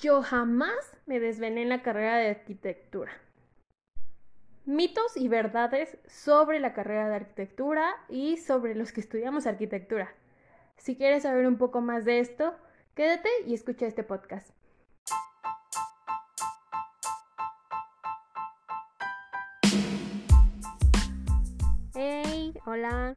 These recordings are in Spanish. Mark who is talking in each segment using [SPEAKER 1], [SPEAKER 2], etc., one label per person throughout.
[SPEAKER 1] yo jamás me desvelé en la carrera de arquitectura. Mitos y verdades sobre la carrera de arquitectura y sobre los que estudiamos arquitectura. Si quieres saber un poco más de esto, quédate y escucha este podcast. Hey, hola,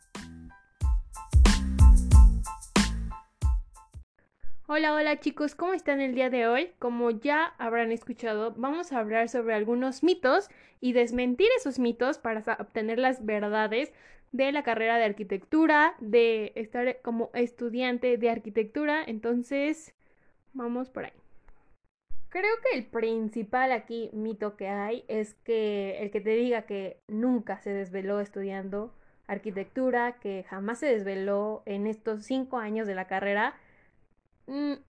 [SPEAKER 1] Hola, hola chicos, ¿cómo están el día de hoy? Como ya habrán escuchado, vamos a hablar sobre algunos mitos y desmentir esos mitos para obtener las verdades de la carrera de arquitectura, de estar como estudiante de arquitectura. Entonces, vamos por ahí. Creo que el principal aquí mito que hay es que el que te diga que nunca se desveló estudiando arquitectura, que jamás se desveló en estos cinco años de la carrera,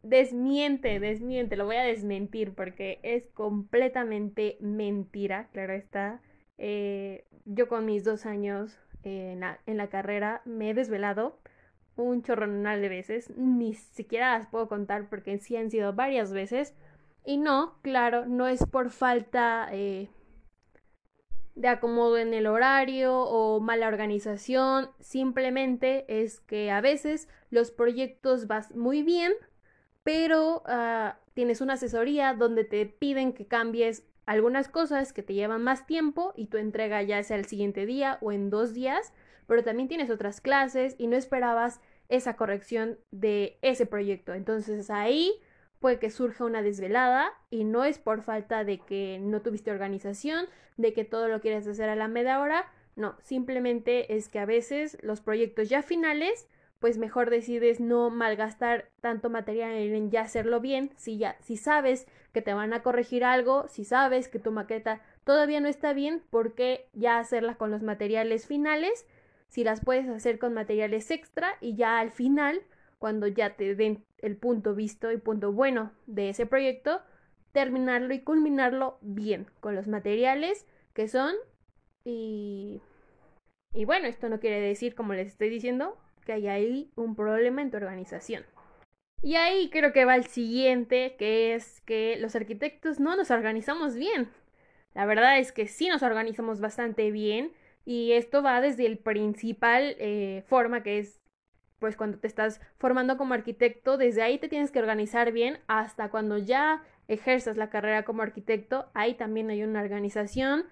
[SPEAKER 1] desmiente, desmiente, lo voy a desmentir porque es completamente mentira, claro está. Eh, yo con mis dos años en la, en la carrera me he desvelado un chorronal de veces, ni siquiera las puedo contar porque sí han sido varias veces. Y no, claro, no es por falta eh, de acomodo en el horario o mala organización, simplemente es que a veces los proyectos van muy bien, pero uh, tienes una asesoría donde te piden que cambies algunas cosas que te llevan más tiempo y tu entrega ya sea el siguiente día o en dos días, pero también tienes otras clases y no esperabas esa corrección de ese proyecto. Entonces ahí puede que surja una desvelada y no es por falta de que no tuviste organización, de que todo lo quieres hacer a la media hora, no, simplemente es que a veces los proyectos ya finales pues mejor decides no malgastar tanto material en ya hacerlo bien, si ya si sabes que te van a corregir algo, si sabes que tu maqueta todavía no está bien, ¿por qué ya hacerla con los materiales finales? Si las puedes hacer con materiales extra y ya al final, cuando ya te den el punto visto y punto bueno de ese proyecto, terminarlo y culminarlo bien con los materiales que son y y bueno, esto no quiere decir, como les estoy diciendo, que hay ahí un problema en tu organización. Y ahí creo que va el siguiente, que es que los arquitectos no nos organizamos bien. La verdad es que sí nos organizamos bastante bien y esto va desde el principal eh, forma que es pues cuando te estás formando como arquitecto, desde ahí te tienes que organizar bien hasta cuando ya ejerzas la carrera como arquitecto, ahí también hay una organización.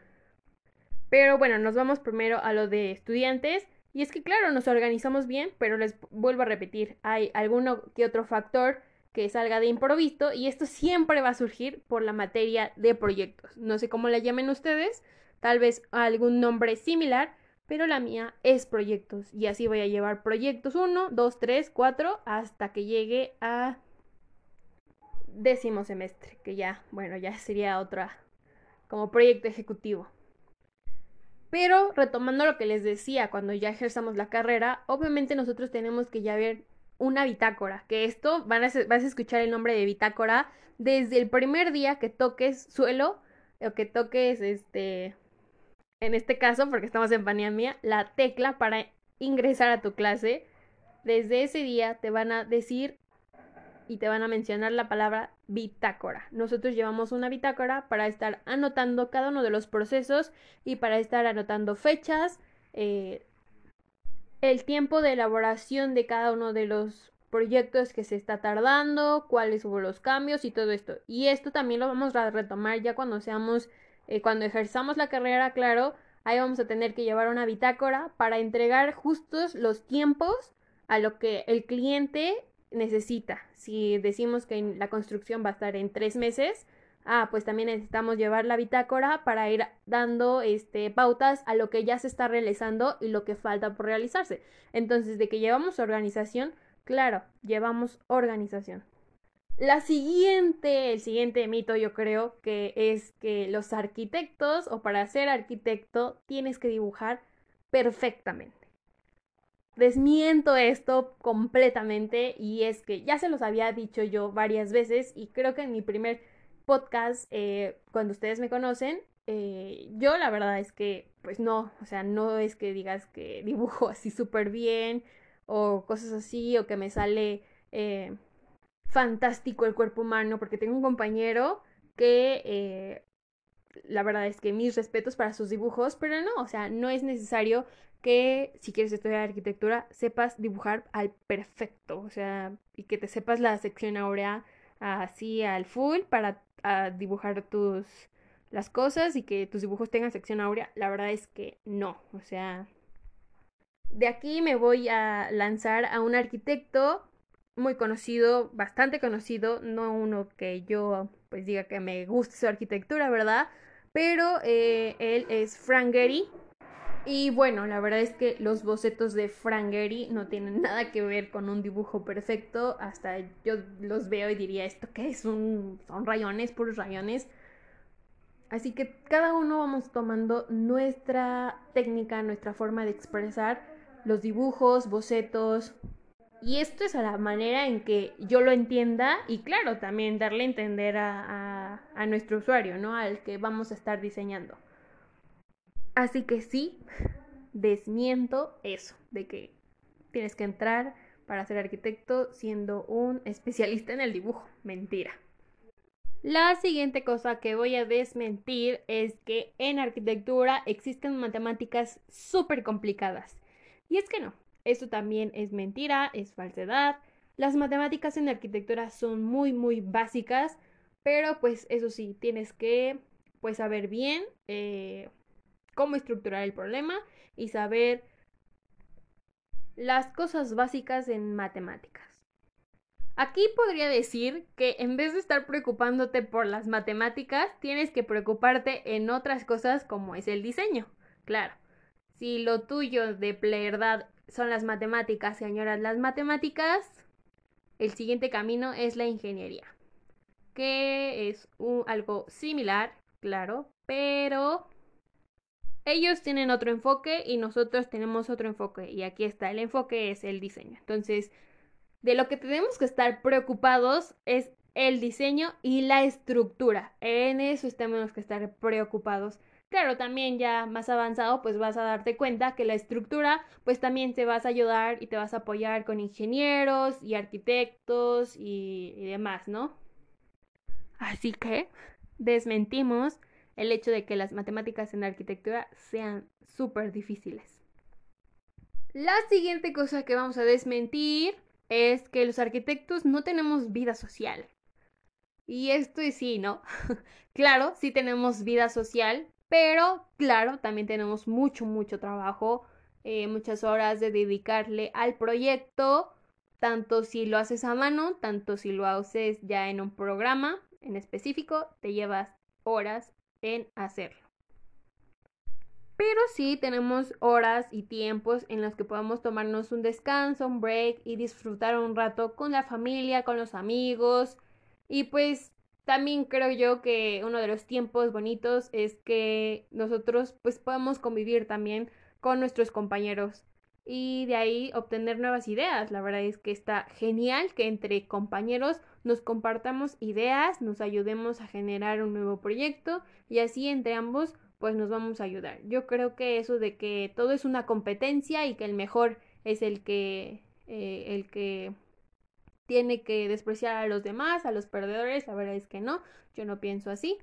[SPEAKER 1] Pero bueno, nos vamos primero a lo de estudiantes. Y es que claro, nos organizamos bien, pero les vuelvo a repetir, hay alguno que otro factor que salga de improviso y esto siempre va a surgir por la materia de proyectos. No sé cómo la llamen ustedes, tal vez algún nombre similar, pero la mía es proyectos y así voy a llevar proyectos 1, 2, 3, 4 hasta que llegue a décimo semestre, que ya, bueno, ya sería otra como proyecto ejecutivo. Pero retomando lo que les decía, cuando ya ejerzamos la carrera, obviamente nosotros tenemos que ya ver una bitácora, que esto van a, vas a escuchar el nombre de bitácora desde el primer día que toques suelo o que toques este en este caso porque estamos en pandemia la tecla para ingresar a tu clase desde ese día te van a decir y te van a mencionar la palabra bitácora. Nosotros llevamos una bitácora para estar anotando cada uno de los procesos y para estar anotando fechas, eh, el tiempo de elaboración de cada uno de los proyectos que se está tardando, cuáles hubo los cambios y todo esto. Y esto también lo vamos a retomar ya cuando seamos, eh, cuando ejerzamos la carrera, claro, ahí vamos a tener que llevar una bitácora para entregar justos los tiempos a lo que el cliente necesita. Si decimos que la construcción va a estar en tres meses, ah, pues también necesitamos llevar la bitácora para ir dando este, pautas a lo que ya se está realizando y lo que falta por realizarse. Entonces, de que llevamos organización, claro, llevamos organización. La siguiente, el siguiente mito yo creo que es que los arquitectos o para ser arquitecto tienes que dibujar perfectamente. Desmiento esto completamente y es que ya se los había dicho yo varias veces y creo que en mi primer podcast, eh, cuando ustedes me conocen, eh, yo la verdad es que pues no, o sea, no es que digas que dibujo así súper bien o cosas así o que me sale... Eh, fantástico el cuerpo humano, porque tengo un compañero que eh, la verdad es que mis respetos para sus dibujos, pero no, o sea, no es necesario que si quieres estudiar arquitectura sepas dibujar al perfecto, o sea, y que te sepas la sección áurea así al full para dibujar tus las cosas y que tus dibujos tengan sección áurea, la verdad es que no, o sea, de aquí me voy a lanzar a un arquitecto muy conocido, bastante conocido, no uno que yo pues diga que me guste su arquitectura, ¿verdad? Pero eh, él es Frank Gehry. Y bueno, la verdad es que los bocetos de Frank Gehry no tienen nada que ver con un dibujo perfecto. Hasta yo los veo y diría, ¿esto qué es? Un, son rayones, puros rayones. Así que cada uno vamos tomando nuestra técnica, nuestra forma de expresar los dibujos, bocetos, y esto es a la manera en que yo lo entienda y claro, también darle a entender a, nuestro usuario, ¿no? Al que vamos a estar diseñando. Así que sí, desmiento eso, de que tienes que entrar para ser arquitecto siendo un especialista en el dibujo. Mentira. La siguiente cosa que voy a desmentir es que en arquitectura existen matemáticas súper complicadas. Y es que no, esto también es mentira, es falsedad. Las matemáticas en arquitectura son muy, muy básicas, pero pues eso sí, tienes que pues saber bien eh, cómo estructurar el problema y saber las cosas básicas en matemáticas. Aquí podría decir que en vez de estar preocupándote por las matemáticas, tienes que preocuparte en otras cosas como es el diseño. Claro, si lo tuyo de verdad son las matemáticas, señoras. Las matemáticas, el siguiente camino es la ingeniería, que es algo similar, claro, pero ellos tienen otro enfoque y nosotros tenemos otro enfoque. Y aquí está, el enfoque es el diseño. Entonces, de lo que tenemos que estar preocupados es el diseño y la estructura. En eso tenemos que estar preocupados. Claro, también ya más avanzado, pues vas a darte cuenta que la estructura, pues también te vas a ayudar y te vas a apoyar con ingenieros y arquitectos y, demás, ¿no? Así que desmentimos el hecho de que las matemáticas en arquitectura sean súper difíciles. La siguiente cosa que vamos a desmentir es que los arquitectos no tenemos vida social. Y esto es sí, ¿no? claro, sí tenemos vida social, pero claro, también tenemos mucho, mucho trabajo, eh, muchas horas de dedicarle al proyecto, tanto si lo haces a mano, tanto si lo haces ya en un programa en específico, te llevas horas en hacerlo. Pero sí tenemos horas y tiempos en los que podemos tomarnos un descanso, un break y disfrutar un rato con la familia, con los amigos. Y pues también creo yo que uno de los tiempos bonitos es que nosotros pues podamos convivir también con nuestros compañeros y de ahí obtener nuevas ideas. La verdad es que está genial que entre compañeros nos compartamos ideas, nos ayudemos a generar un nuevo proyecto y así entre ambos pues nos vamos a ayudar. Yo creo que eso de que todo es una competencia y que el mejor es el que eh, el que tiene que despreciar a los demás, a los perdedores, la verdad es que no, yo no pienso así.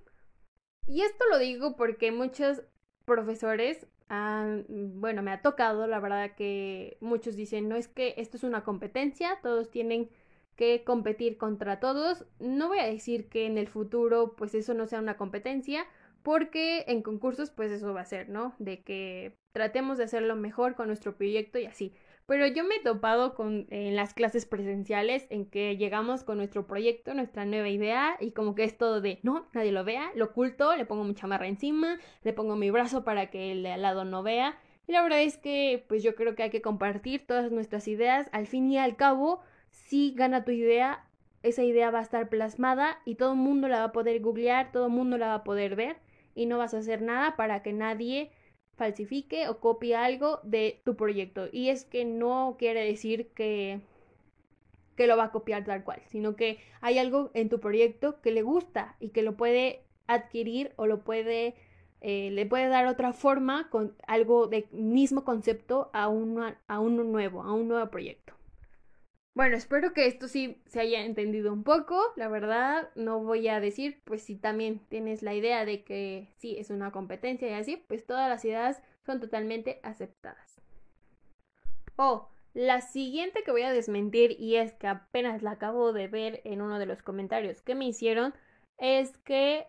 [SPEAKER 1] Y esto lo digo porque muchos profesores han, bueno, me ha tocado, la verdad que muchos dicen, no es que esto es una competencia, todos tienen que competir contra todos. No voy a decir que en el futuro pues eso no sea una competencia, porque en concursos pues eso va a ser, ¿no? De que tratemos de hacerlo mejor con nuestro proyecto y así. Pero yo me he topado con en las clases presenciales en que llegamos con nuestro proyecto, nuestra nueva idea y como que es todo de, no, nadie lo vea, lo oculto, le pongo mi chamarra encima, le pongo mi brazo para que el de al lado no vea. Y la verdad es que pues yo creo que hay que compartir todas nuestras ideas. Al fin y al cabo, si gana tu idea, esa idea va a estar plasmada y todo el mundo la va a poder googlear, todo el mundo la va a poder ver y no vas a hacer nada para que nadie falsifique o copie algo de tu proyecto. Y es que no quiere decir que que lo va a copiar tal cual, sino que hay algo en tu proyecto que le gusta y que lo puede adquirir o lo puede eh, le puede dar otra forma con algo de mismo concepto a, a uno nuevo, a un nuevo proyecto. Bueno, espero que esto sí se haya entendido un poco. La verdad, no voy a decir, pues si también tienes la idea de que sí es una competencia y así, pues todas las ideas son totalmente aceptadas. Oh, la siguiente que voy a desmentir, y es que apenas la acabo de ver en uno de los comentarios que me hicieron, es que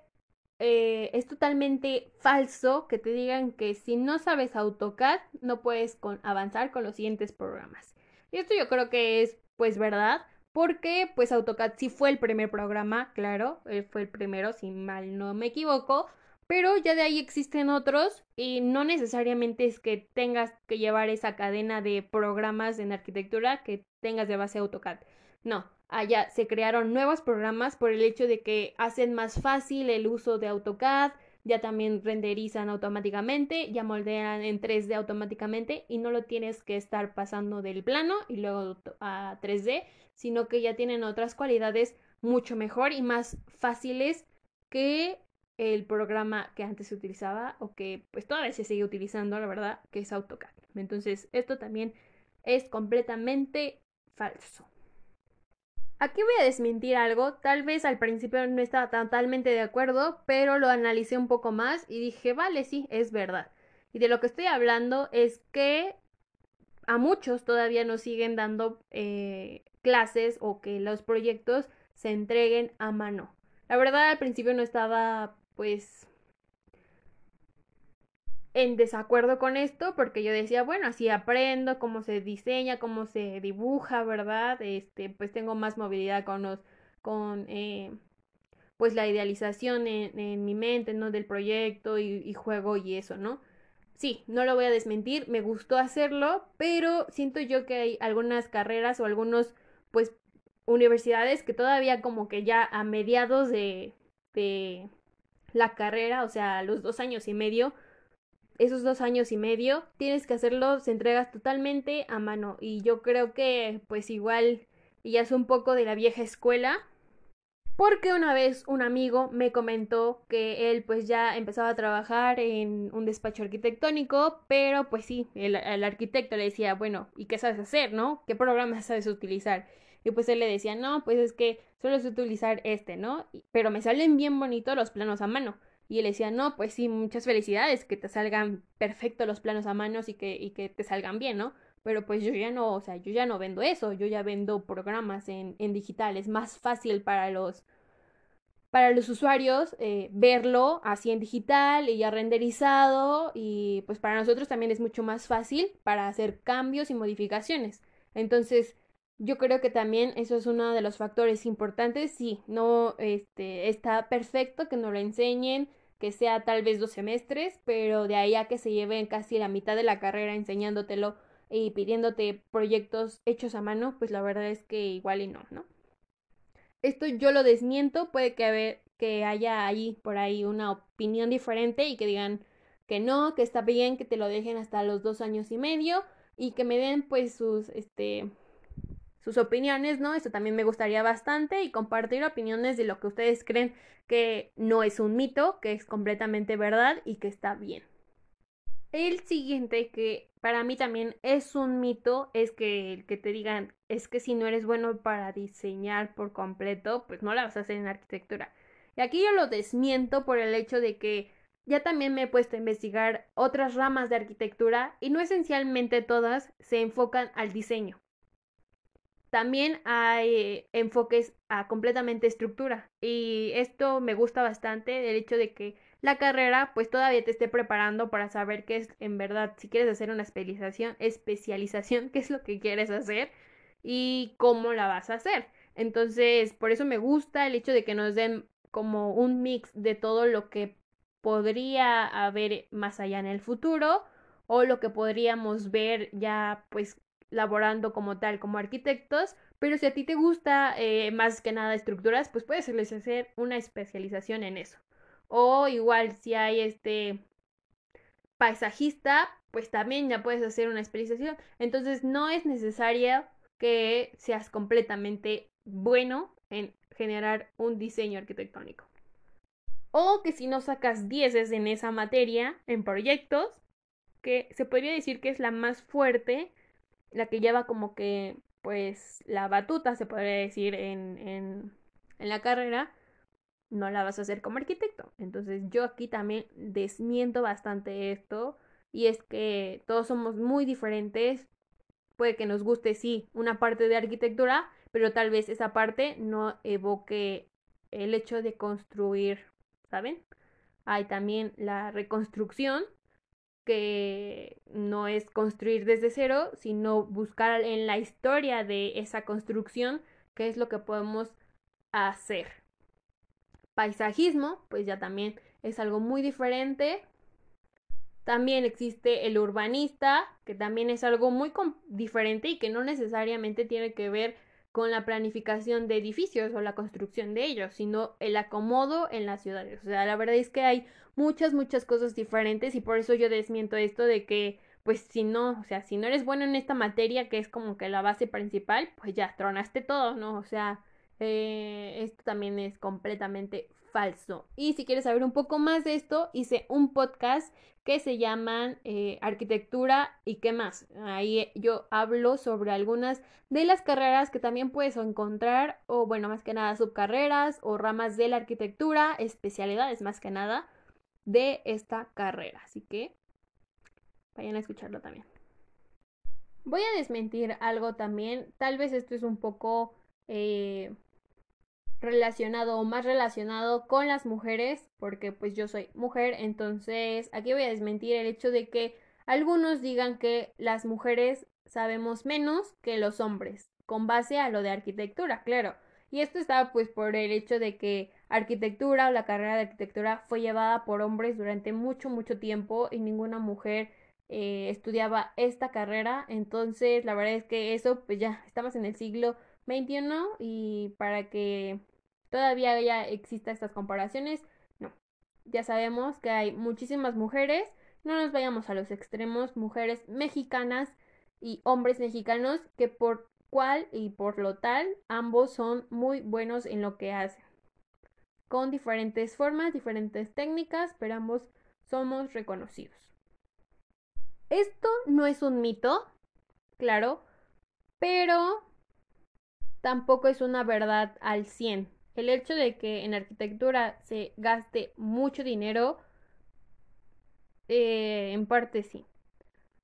[SPEAKER 1] eh, es totalmente falso que te digan que si no sabes AutoCAD no puedes avanzar con los siguientes programas. Y esto yo creo que es pues verdad, porque pues AutoCAD sí fue el primer programa, claro, eh, fue el primero, si mal no me equivoco, pero ya de ahí existen otros y no necesariamente es que tengas que llevar esa cadena de programas en arquitectura que tengas de base AutoCAD. No, allá se crearon nuevos programas por el hecho de que hacen más fácil el uso de AutoCAD, ya también renderizan automáticamente, ya moldean en 3D automáticamente y no lo tienes que estar pasando del plano y luego a 3D, sino que ya tienen otras cualidades mucho mejor y más fáciles que el programa que antes se utilizaba o que pues todavía se sigue utilizando, la verdad, que es AutoCAD. Entonces, esto también es completamente falso. Aquí voy a desmentir algo, tal vez al principio no estaba totalmente de acuerdo, pero lo analicé un poco más y dije, vale, sí, es verdad. Y de lo que estoy hablando es que a muchos todavía nos siguen dando eh, clases o que los proyectos se entreguen a mano. La verdad al principio no estaba pues en desacuerdo con esto porque yo decía, bueno, así aprendo cómo se diseña, cómo se dibuja, ¿verdad? Este, pues tengo más movilidad con los, con, eh, pues la idealización en, mi mente, ¿no? Del proyecto y, y juego y eso, ¿no? Sí, no lo voy a desmentir, me gustó hacerlo, pero siento yo que hay algunas carreras o algunos, pues, universidades que todavía como que ya a mediados de, de la carrera, o sea, los dos años y medio, esos dos años y medio, tienes que hacerlo, se entregas totalmente a mano. Y yo creo que, pues igual, ya es un poco de la vieja escuela. Porque una vez un amigo me comentó que él pues ya empezaba a trabajar en un despacho arquitectónico, pero pues sí, el, el arquitecto le decía, bueno, ¿y qué sabes hacer, no? ¿Qué programas sabes utilizar? Y pues él le decía, no, pues es que solo sé utilizar este, ¿no? Pero me salen bien bonitos los planos a mano. Y él decía, no, pues sí, muchas felicidades, que te salgan perfectos los planos a manos y que, y que te salgan bien, ¿no? Pero pues yo ya no, o sea, yo ya no vendo eso, yo ya vendo programas en, en digital, es más fácil para los, para los usuarios eh, verlo así en digital y ya renderizado y pues para nosotros también es mucho más fácil para hacer cambios y modificaciones. Entonces, yo creo que también eso es uno de los factores importantes. Sí, no este, está perfecto que nos lo enseñen, que sea tal vez dos semestres, pero de ahí a que se lleven casi la mitad de la carrera enseñándotelo y pidiéndote proyectos hechos a mano, pues la verdad es que igual y no, ¿no? Esto yo lo desmiento, puede que, que haya ahí por ahí una opinión diferente y que digan que no, que está bien que te lo dejen hasta los dos años y medio y que me den pues sus, este, sus opiniones, ¿no? Eso también me gustaría bastante y compartir opiniones de lo que ustedes creen que no es un mito, que es completamente verdad y que está bien. El siguiente que para mí también es un mito es que el que te digan es que si no eres bueno para diseñar por completo, pues no la vas a hacer en arquitectura. Y aquí yo lo desmiento por el hecho de que ya también me he puesto a investigar otras ramas de arquitectura y no esencialmente todas se enfocan al diseño. También hay enfoques a completamente estructura y esto me gusta bastante el hecho de que la carrera pues todavía te esté preparando para saber qué es en verdad si quieres hacer una especialización, especialización, qué es lo que quieres hacer y cómo la vas a hacer. Entonces, por eso me gusta el hecho de que nos den como un mix de todo lo que podría haber más allá en el futuro o lo que podríamos ver ya pues laborando como tal, como arquitectos, Pero si a ti te gusta eh, más que nada estructuras, pues puedes hacer una especialización en eso. O igual si hay este paisajista, pues también ya puedes hacer una especialización. Entonces no es necesario que seas completamente bueno en generar un diseño arquitectónico. O que si no sacas 10 en esa materia, en proyectos, que se podría decir que es la más fuerte, la que lleva como que, pues, la batuta, se podría decir, en, en, en la carrera, no la vas a hacer como arquitecto. Entonces yo aquí también desmiento bastante esto y es que todos somos muy diferentes. Puede que nos guste, sí, una parte de arquitectura, pero tal vez esa parte no evoque el hecho de construir, ¿saben? Hay también la reconstrucción, que no es construir desde cero, sino buscar en la historia de esa construcción qué es lo que podemos hacer. Paisajismo, pues ya también es algo muy diferente. También existe el urbanista, que también es algo muy diferente y que no necesariamente tiene que ver con la planificación de edificios o la construcción de ellos, sino el acomodo en las ciudades. O sea, la verdad es que hay muchas, muchas cosas diferentes y por eso yo desmiento esto de que, pues si no, o sea, si no eres bueno en esta materia que es como que la base principal, pues ya tronaste todo, ¿no? O sea, eh, esto también es completamente falso. Y si quieres saber un poco más de esto, hice un podcast que se llaman eh, Arquitectura y qué más. Ahí yo hablo sobre algunas de las carreras que también puedes encontrar, o bueno, más que nada subcarreras o ramas de la arquitectura, especialidades más que nada de esta carrera. Así que vayan a escucharlo también. Voy a desmentir algo también. Tal vez esto es un poco eh, relacionado o más relacionado con las mujeres, porque pues yo soy mujer, entonces aquí voy a desmentir el hecho de que algunos digan que las mujeres sabemos menos que los hombres, con base a lo de arquitectura, claro. Y esto está pues por el hecho de que arquitectura o la carrera de arquitectura fue llevada por hombres durante mucho, mucho tiempo y ninguna mujer eh, estudiaba esta carrera. Entonces, la verdad es que eso, pues ya, estamos en el siglo XXI y para que todavía ya exista estas comparaciones. No, ya sabemos que hay muchísimas mujeres, no nos vayamos a los extremos, mujeres mexicanas y hombres mexicanos que por cual y por lo tal ambos son muy buenos en lo que hacen. Con diferentes formas, diferentes técnicas, pero ambos somos reconocidos. Esto no es un mito, claro, pero tampoco es una verdad al 100 el hecho de que en arquitectura se gaste mucho dinero, eh, en parte sí.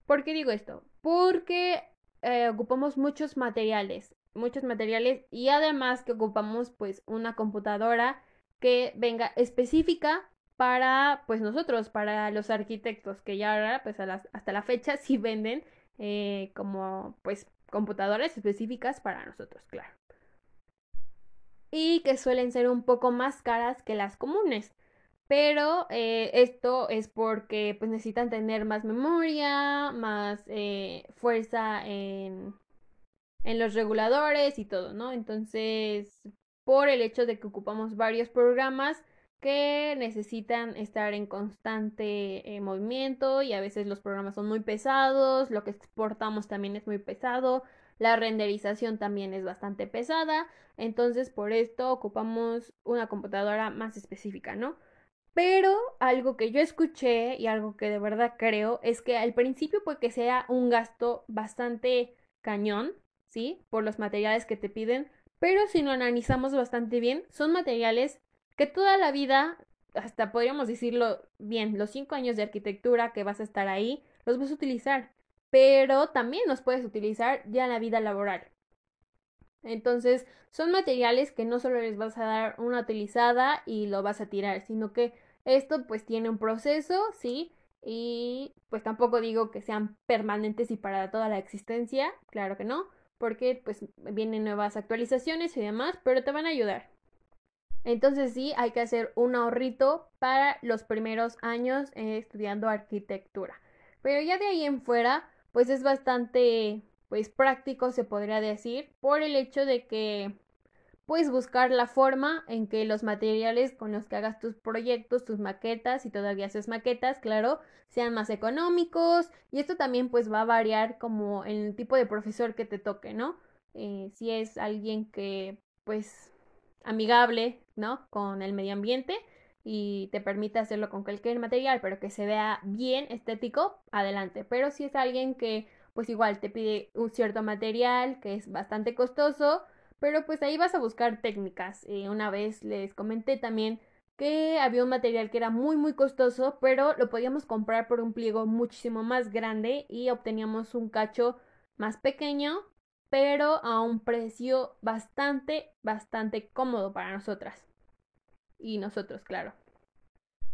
[SPEAKER 1] ¿Por qué digo esto? Porque eh, ocupamos muchos materiales, muchos materiales y además que ocupamos pues una computadora que venga específica para pues nosotros, para los arquitectos, que ya ahora pues hasta la fecha sí venden eh, como pues computadoras específicas para nosotros, claro y que suelen ser un poco más caras que las comunes. Pero eh, esto es porque pues necesitan tener más memoria, más eh, fuerza en, en los reguladores y todo, ¿no? Entonces, por el hecho de que ocupamos varios programas que necesitan estar en constante eh, movimiento y a veces los programas son muy pesados, lo que exportamos también es muy pesado, la renderización también es bastante pesada, entonces por esto ocupamos una computadora más específica, ¿no? Pero algo que yo escuché y algo que de verdad creo es que al principio puede que sea un gasto bastante cañón, ¿sí? Por los materiales que te piden, pero si lo analizamos bastante bien, son materiales que toda la vida, hasta podríamos decirlo bien, los cinco años de arquitectura que vas a estar ahí, los vas a utilizar pero también los puedes utilizar ya en la vida laboral. Entonces, son materiales que no solo les vas a dar una utilizada y lo vas a tirar, sino que esto pues tiene un proceso, ¿sí? Y pues tampoco digo que sean permanentes y para toda la existencia, claro que no, porque pues vienen nuevas actualizaciones y demás, pero te van a ayudar. Entonces sí, hay que hacer un ahorrito para los primeros años estudiando arquitectura. Pero ya de ahí en fuera, pues es bastante, pues práctico se podría decir por el hecho de que puedes buscar la forma en que los materiales con los que hagas tus proyectos, tus maquetas, y todavía haces maquetas, claro, sean más económicos. Y esto también pues va a variar como en el tipo de profesor que te toque, ¿no? Eh, si es alguien que pues amigable, ¿no? Con el medio ambiente y te permite hacerlo con cualquier material, pero que se vea bien estético, adelante. Pero si es alguien que pues igual te pide un cierto material que es bastante costoso, pero pues ahí vas a buscar técnicas. Eh, una vez les comenté también que había un material que era muy muy costoso, pero lo podíamos comprar por un pliego muchísimo más grande y obteníamos un cacho más pequeño, pero a un precio bastante, bastante cómodo para nosotras. Y nosotros, claro.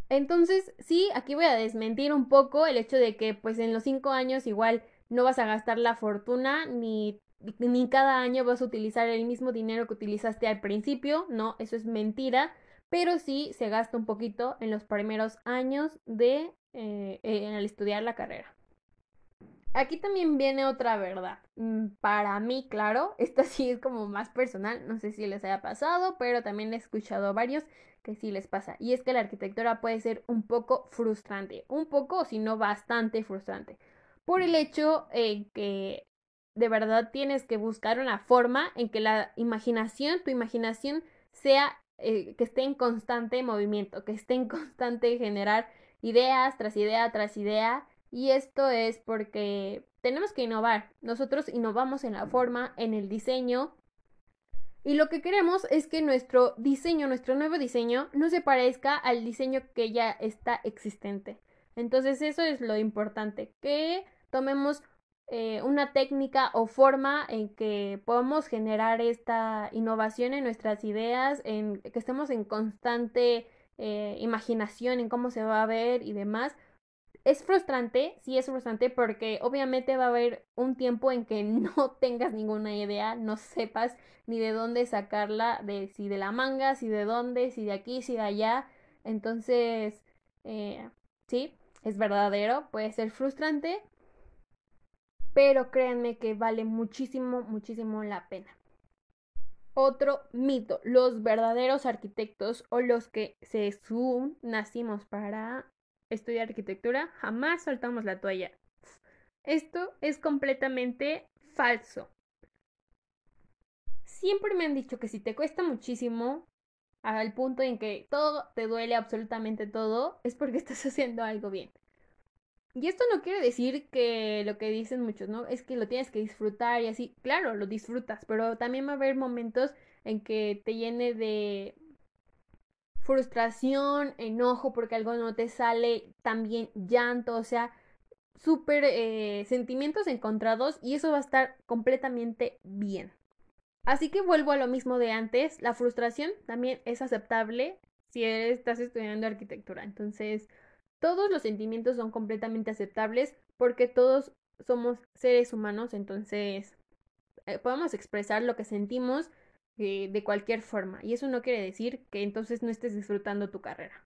[SPEAKER 1] Entonces, sí, aquí voy a desmentir un poco el hecho de que pues en los cinco años igual no vas a gastar la fortuna ni ni cada año vas a utilizar el mismo dinero que utilizaste al principio, no, eso es mentira, pero sí se gasta un poquito en los primeros años de eh, en el estudiar la carrera. Aquí también viene otra verdad. Mm, para mí, claro, esta sí es como más personal, no sé si les haya pasado, pero también he escuchado a varios que sí les pasa. Y es que la arquitectura puede ser un poco frustrante, un poco, si no bastante frustrante, por el hecho eh, que de verdad tienes que buscar una forma en que la imaginación, tu imaginación sea eh, que esté en constante movimiento, que esté en constante generar ideas tras idea tras idea. Y esto es porque tenemos que innovar. Nosotros innovamos en la forma, en el diseño. Y lo que queremos es que nuestro diseño, nuestro nuevo diseño, no se parezca al diseño que ya está existente. Entonces eso es lo importante, que tomemos eh, una técnica o forma en que podamos generar esta innovación en nuestras ideas, en que estemos en constante eh, imaginación en cómo se va a ver y demás. Es frustrante, sí es frustrante porque obviamente va a haber un tiempo en que no tengas ninguna idea, no sepas ni de dónde sacarla, de si de la manga, si de dónde, si de aquí, si de allá. Entonces, eh, sí, es verdadero, puede ser frustrante, pero créanme que vale muchísimo, muchísimo la pena. Otro mito, los verdaderos arquitectos o los que se nacimos para estudiar arquitectura, jamás soltamos la toalla. Esto es completamente falso. Siempre me han dicho que si te cuesta muchísimo, al punto en que todo te duele absolutamente todo, es porque estás haciendo algo bien. Y esto no quiere decir que lo que dicen muchos, ¿no? Es que lo tienes que disfrutar y así. Claro, lo disfrutas, pero también va a haber momentos en que te llene de frustración, enojo porque algo no te sale, también llanto, o sea, súper eh, sentimientos encontrados y eso va a estar completamente bien. Así que vuelvo a lo mismo de antes, la frustración también es aceptable si estás estudiando arquitectura. Entonces, todos los sentimientos son completamente aceptables porque todos somos seres humanos, entonces eh, podemos expresar lo que sentimos de cualquier forma. Y eso no quiere decir que entonces no estés disfrutando tu carrera.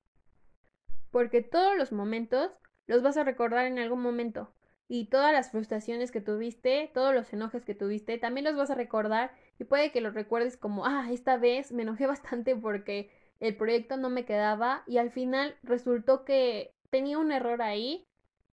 [SPEAKER 1] Porque todos los momentos los vas a recordar en algún momento. Y todas las frustraciones que tuviste, todos los enojos que tuviste, también los vas a recordar y puede que los recuerdes como, ah, esta vez me enojé bastante porque el proyecto no me quedaba y al final resultó que tenía un error ahí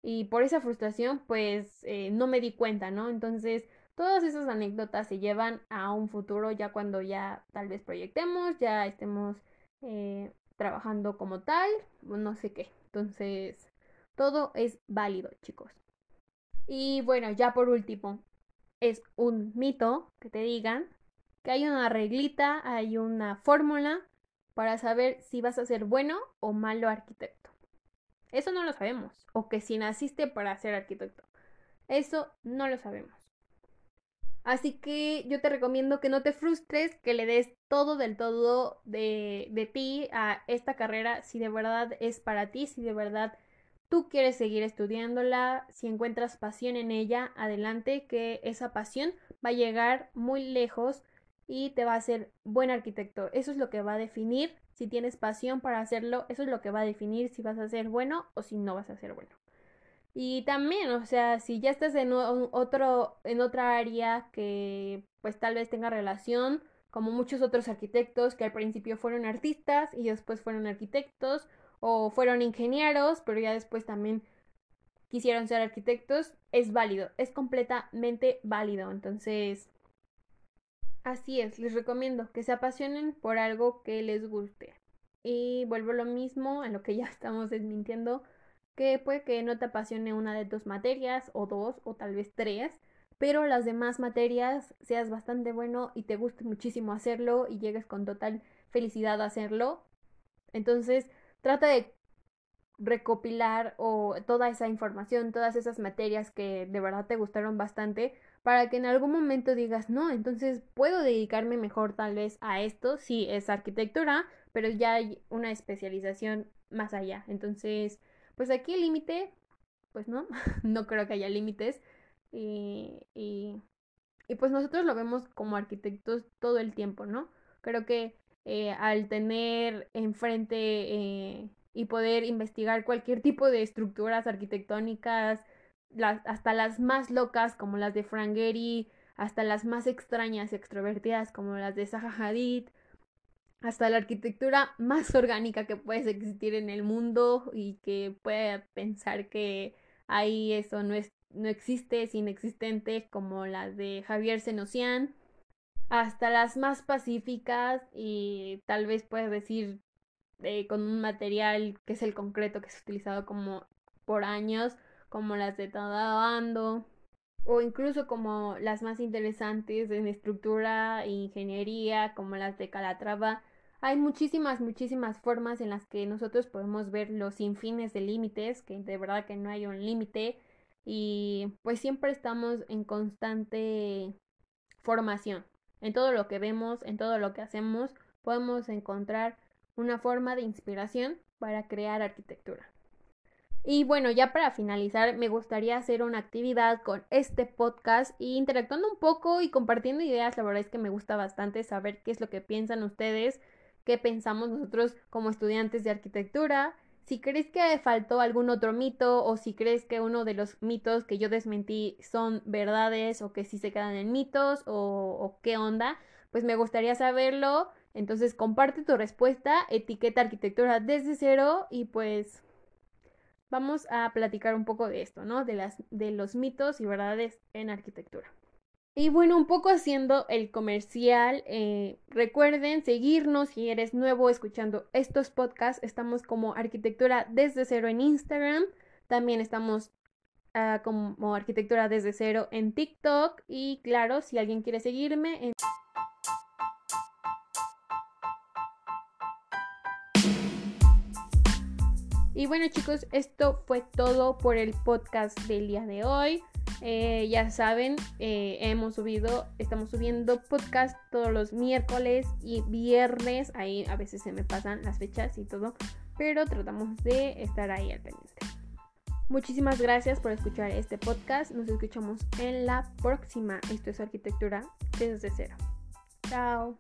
[SPEAKER 1] y por esa frustración pues eh, no me di cuenta, ¿no? Entonces todas esas anécdotas se llevan a un futuro ya cuando ya tal vez proyectemos, ya estemos eh, trabajando como tal, no sé qué. Entonces todo es válido, chicos. Y bueno, ya por último, es un mito que te digan que hay una reglita, hay una fórmula para saber si vas a ser bueno o malo arquitecto. Eso no lo sabemos. O que si naciste para ser arquitecto. Eso no lo sabemos. Así que yo te recomiendo que no te frustres, que le des todo del todo de, de ti a esta carrera si de verdad es para ti, si de verdad tú quieres seguir estudiándola, si encuentras pasión en ella, adelante, que esa pasión va a llegar muy lejos y te va a hacer buen arquitecto. Eso es lo que va a definir si tienes pasión para hacerlo, eso es lo que va a definir si vas a ser bueno o si no vas a ser bueno. Y también, o sea, si ya estás en otro, en otra área que pues tal vez tenga relación, como muchos otros arquitectos que al principio fueron artistas y después fueron arquitectos, o fueron ingenieros, pero ya después también quisieron ser arquitectos, es válido, es completamente válido. Entonces, así es, les recomiendo que se apasionen por algo que les guste. Y vuelvo lo mismo a lo que ya estamos desmintiendo que puede que no te apasione una de tus materias o dos o tal vez tres, pero las demás materias seas bastante bueno y te guste muchísimo hacerlo y llegues con total felicidad a hacerlo. Entonces, trata de recopilar o toda esa información, todas esas materias que de verdad te gustaron bastante para que en algún momento digas, no, entonces puedo dedicarme mejor tal vez a esto, sí, es arquitectura, pero ya hay una especialización más allá. Entonces, pues aquí el límite, pues no, no creo que haya límites. Y, y, pues nosotros lo vemos como arquitectos todo el tiempo, ¿no? Creo que eh, al tener enfrente eh, y poder investigar cualquier tipo de estructuras arquitectónicas, hasta las más locas como las de Frank hasta las más extrañas y extrovertidas como las de Zaha Hadid, hasta la arquitectura más orgánica que puede existir en el mundo y que puede pensar que ahí eso no, es, no existe, es inexistente, como las de Javier Senocian, hasta las más pacíficas y tal vez puedes decir eh, con un material que es el concreto que se ha utilizado como por años, como las de Tadabando, o incluso como las más interesantes en estructura e ingeniería, como las de Calatrava, hay muchísimas, muchísimas formas en las que nosotros podemos ver los infines de límites, que de verdad que no hay un límite y pues siempre estamos en constante formación. En todo lo que vemos, en todo lo que hacemos, podemos encontrar una forma de inspiración para crear arquitectura. Y bueno, ya para finalizar, me gustaría hacer una actividad con este podcast y interactuando un poco y compartiendo ideas. La verdad es que me gusta bastante saber qué es lo que piensan ustedes qué pensamos nosotros como estudiantes de arquitectura, si crees que faltó algún otro mito o si crees que uno de los mitos que yo desmentí son verdades o que sí se quedan en mitos o, qué onda, pues me gustaría saberlo. Entonces comparte tu respuesta, etiqueta arquitectura desde cero y pues vamos a platicar un poco de esto, ¿no? De, las, de los mitos y verdades en arquitectura. Y bueno, un poco haciendo el comercial, eh, recuerden seguirnos si eres nuevo escuchando estos podcasts. Estamos como Arquitectura desde cero en Instagram. También estamos ah, como Arquitectura desde cero en TikTok. Y claro, si alguien quiere seguirme en... Y bueno chicos, esto fue todo por el podcast del día de hoy. Eh, ya saben, eh, hemos subido, estamos subiendo podcast todos los miércoles y viernes. Ahí a veces se me pasan las fechas y todo, pero tratamos de estar ahí al pendiente. Muchísimas gracias por escuchar este podcast. Nos escuchamos en la próxima. Esto es Arquitectura desde cero. Chao.